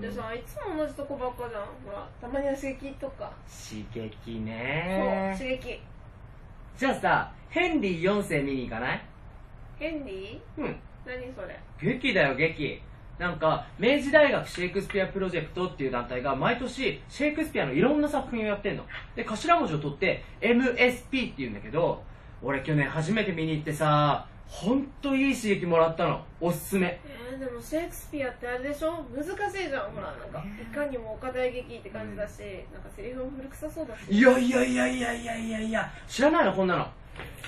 じゃんいつも同じとこばっかじゃん。ほらたまには刺激とか。刺激そうね刺激。じゃあさヘンリー4世見に行かない？ヘンリー？うん。何それ？劇だよ劇。なんか明治大学シェイクスピアプロジェクトっていう団体が毎年シェイクスピアのいろんな作品をやってんの。で頭文字を取って MSP っていうんだけど俺去年初めて見に行ってさほんといい刺激もらったの。おすすめ。えー、でもシェイクスピアってあれでしょ？難しいじゃんほらなんかいかにも岡大劇って感じだし、なんかセリフも古臭そうだし。いやいやいやいやいやいや。いや知らないのこんなの。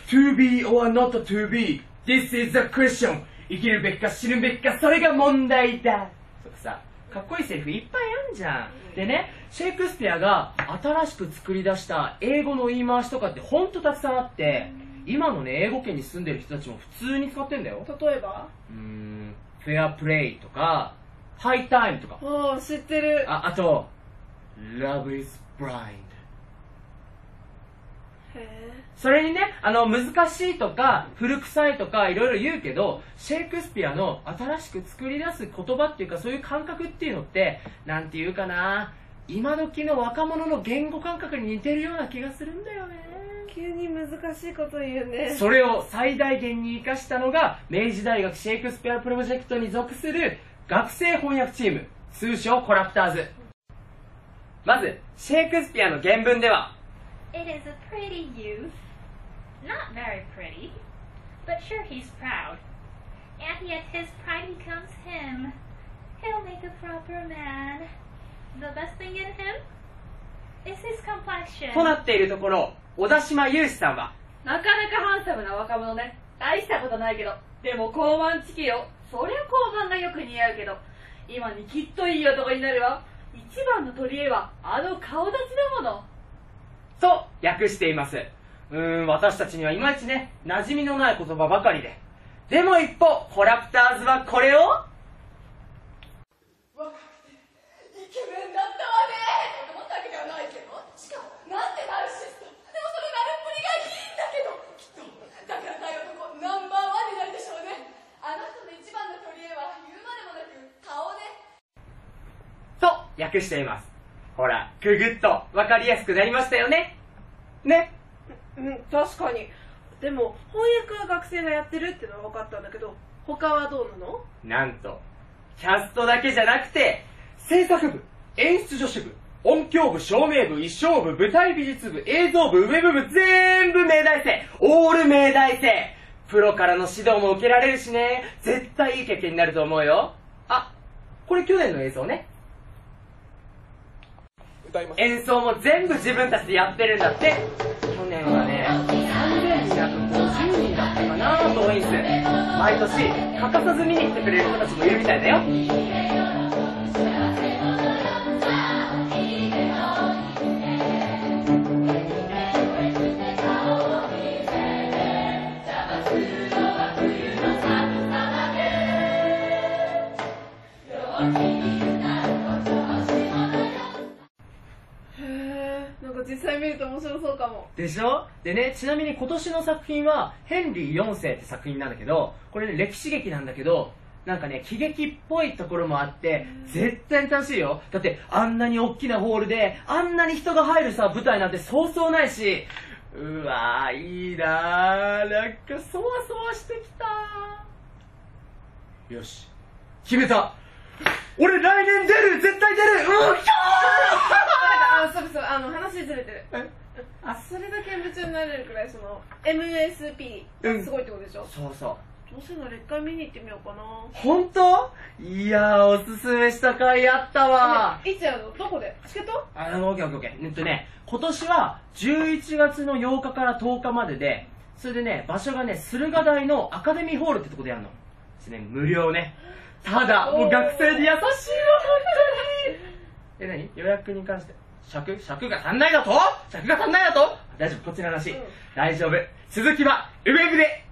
To be or not to be This is the question. 生きるべきか死ぬべきかそれが問題だ。とかさかっこいいセリフいっぱいあんじゃん。でねシェイクスピアが新しく作り出した英語の言い回しとかってほんとたくさんあって今のね英語圏に住んでる人たちも普通に使ってんだよ。例えば？うーんフェアプレイとかハイタイムとか。ああ知ってる。ああと Love is blind それにね、あの、難しいとか、古臭いとか、いろいろ言うけど、シェイクスピアの新しく作り出す言葉っていうか、そういう感覚っていうのって、なんていうかな、今時の若者の言語感覚に似てるような気がするんだよね。急に難しいこと言うねそれを最大限に活かしたのが、明治大学シェイクスピアプロジェクトに属する学生翻訳チーム、通称コラプターズ。まず、シェイクスピアの原文では、It is a pretty youth. Not very pretty, but sure he's proud. And yet his pride becomes him. He'll make a proper man. The best thing in him is his complexion. となっているところ、小田島雄志さんは、なかなかハンサムな若者ね。大したことないけど。でも高慢チキよ。そりゃ高慢がよく似合うけど。今にきっといい男になるわ。一番の取り柄はあの顔立ちだもの。と訳しています。うーん、私たちにはいまいちね、馴染みのない言葉ばかりで。でも一方、コラプターズはこれを、若くてイケメンだったわねと思ったわけではないけどしかもなんてナルシストでもそのナルっぷりがいいんだけどきっとだから大男ナンバーワンになるでしょうねあの人の一番の取り柄は言うまでもなく顔ねと訳しています。ほら、くぐっとわかりやすくなりましたよね。ね。うん確かにでも翻訳は学生がやってるってのは分かったんだけど他はどうなの？なんと、キャストだけじゃなくて、制作部、演出助手部、音響部、照明部、衣装部、舞台美術部、映像部、ウェブ部、全部明大生オール明大生プロからの指導も受けられるしね、絶対いい経験になると思うよ。あ、これ去年の映像ね。歌います演奏も全部自分たちでやってるんだって。去年はね、3250人だったかな、遠いんす。毎年、欠かさず見に来てくれる人たちもいるみたいだよ。実際見ると面白そうかもでしょ？でね、ちなみに今年の作品は、ヘンリー4世って作品なんだけど、これね、歴史劇なんだけど、なんかね、喜劇っぽいところもあって、絶対に楽しいよ。だって、あんなに大きなホールで、あんなに人が入るさ、舞台なんてそうそうないし、うわー、いいなー。なんか、そわそわしてきたよし。決めた俺来年出る絶対出るうん、ひゃあそうそうあの話ずれてるーあそれだけ夢中になれるくらいその MSP がすごいってことでしょ、そうそう。どうせなら一回見に行ってみようかな本当？いやー、おすすめした回あったわ。いつやるの？どこで？チケット？あの、オッケーオッケーオッケー。えっとね、今年は11月の8日から10日までで、それでね、場所がね、駿河台のアカデミーホールってとこでやるの。ですね、無料ね。ただ、もう学生に優しいわ、本当に。え、何予約に関して。尺尺が足んないだと尺が足んないだと大丈夫、こっちの話。うん大丈夫。続きは、ウェブで